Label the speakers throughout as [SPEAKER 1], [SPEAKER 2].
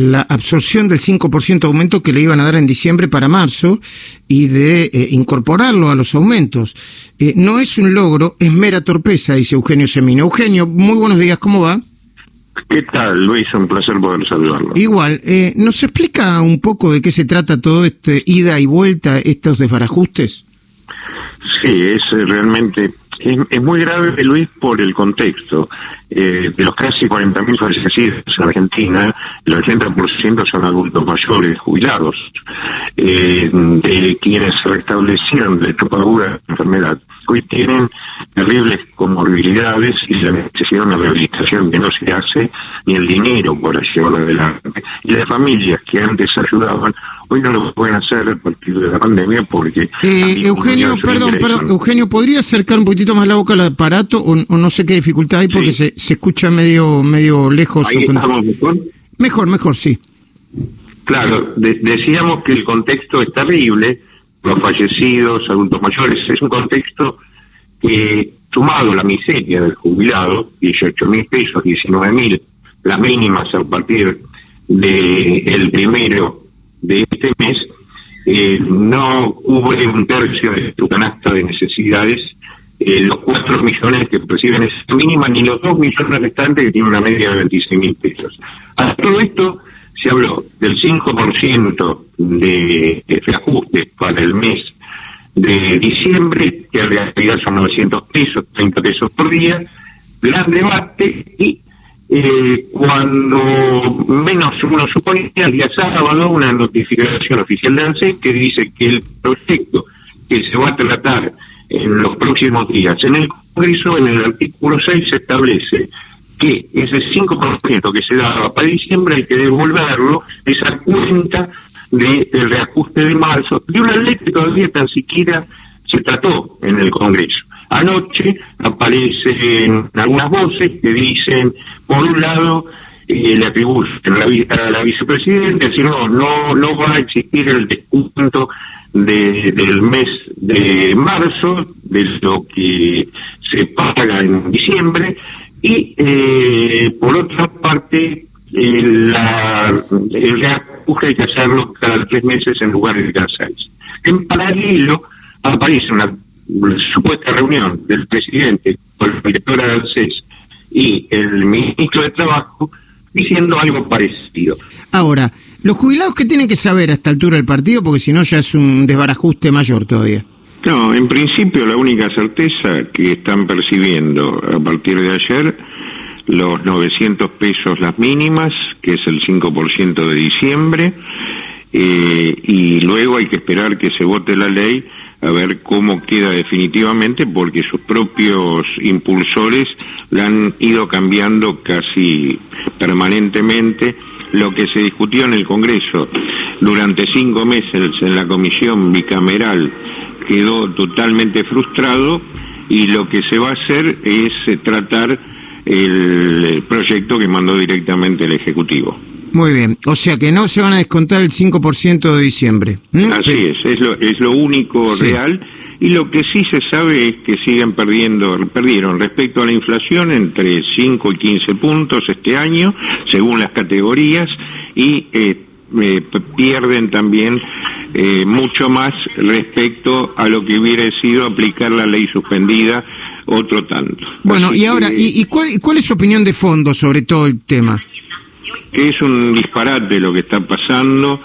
[SPEAKER 1] la absorción del 5% aumento que le iban a dar en diciembre para marzo y de eh, incorporarlo a los aumentos. Eh, no es un logro, es mera torpeza, dice Eugenio Semino. Eugenio, muy buenos días, ¿cómo va?
[SPEAKER 2] ¿Qué tal, Luis? Un placer poder saludarlo.
[SPEAKER 1] Igual, eh, ¿nos explica un poco de qué se trata todo este ida y vuelta, estos desbarajustes?
[SPEAKER 2] Sí, es realmente es, muy grave, Luis, por el contexto. Eh, de los casi 40.000 fallecidos en Argentina, el 80% son adultos mayores jubilados, eh, de quienes se restablecieron de la enfermedad. Hoy tienen terribles comorbilidades y la necesidad de una rehabilitación que no se hace, ni el dinero para llevarlo adelante. Y las familias que antes ayudaban Hoy no lo pueden hacer a partir de la pandemia porque...
[SPEAKER 1] Eh, Eugenio, perdón, perdón, Eugenio, ¿podría acercar un poquitito más la boca al aparato o, no sé qué dificultad hay porque se, se escucha medio medio lejos?
[SPEAKER 2] Ahí estamos mejor.
[SPEAKER 1] Mejor, mejor, sí.
[SPEAKER 2] Claro, decíamos que el contexto es terrible, los fallecidos, adultos mayores, es un contexto que, sumado a la miseria del jubilado, 18 mil pesos, 19 mil, las mínimas a partir del el primero de este mes, eh, no cubre un tercio de tu canasta de necesidades, eh, los cuatro millones que perciben esa mínima, ni los dos millones restantes que tienen una media de 26 mil pesos. A todo esto se habló del 5% de, de reajuste para el mes de diciembre, que en realidad son 900 pesos, 30 pesos por día, gran debate y eh, cuando menos uno suponía, el día sábado, una notificación oficial de ANSES que dice que el proyecto que se va a tratar en los próximos días en el Congreso, en el artículo 6, se establece que ese 5% que se daba para diciembre hay que devolverlo, esa cuenta del de reajuste de marzo, de una ley que todavía tan siquiera se trató en el Congreso. Anoche aparecen algunas voces que dicen, por un lado, eh, le atribuyen a la, vicepresidenta, decir, no, no, no va a existir el descuento de, del mes de marzo, de lo que se paga en diciembre, y eh, por otra parte, eh, la, el reajuste hay que hacerlo cada tres meses en lugar de cada seis. En paralelo, aparece una supuesta reunión del presidente con el director de ANSES y el ministro de Trabajo diciendo algo parecido.
[SPEAKER 1] Ahora, ¿los jubilados qué tienen que saber a esta altura del partido? Porque si no ya es un desbarajuste mayor todavía.
[SPEAKER 2] No, en principio la única certeza que están percibiendo a partir de ayer los 900 pesos las mínimas, que es el 5% de diciembre, eh, y luego hay que esperar que se vote la ley a ver cómo queda definitivamente, porque sus propios impulsores la han ido cambiando casi permanentemente. Lo que se discutió en el Congreso durante cinco meses en la comisión bicameral quedó totalmente frustrado y lo que se va a hacer es tratar el proyecto que mandó directamente el Ejecutivo.
[SPEAKER 1] Muy bien, o sea que no se van a descontar el 5% de diciembre.
[SPEAKER 2] Así es, es lo, es lo único real. Y lo que sí se sabe es que siguen perdiendo, perdieron respecto a la inflación entre 5 y 15 puntos este año, según las categorías, y eh, eh, pierden también eh, mucho más respecto a lo que hubiera sido aplicar la ley suspendida otro tanto.
[SPEAKER 1] Bueno, y ahora, ¿y, cuál, cuál es su opinión de fondo sobre todo el tema?
[SPEAKER 2] Es un disparate lo que está pasando,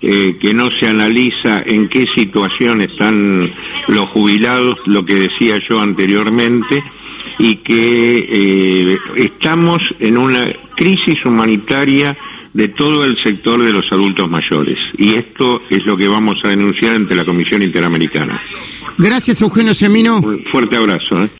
[SPEAKER 2] eh, que no se analiza en qué situación están los jubilados, lo que decía yo anteriormente, y que eh, estamos en una crisis humanitaria de todo el sector de los adultos mayores. Y esto es lo que vamos a denunciar ante la Comisión Interamericana.
[SPEAKER 1] Gracias, Eugenio Semino.
[SPEAKER 2] Un fuerte abrazo. ¿eh?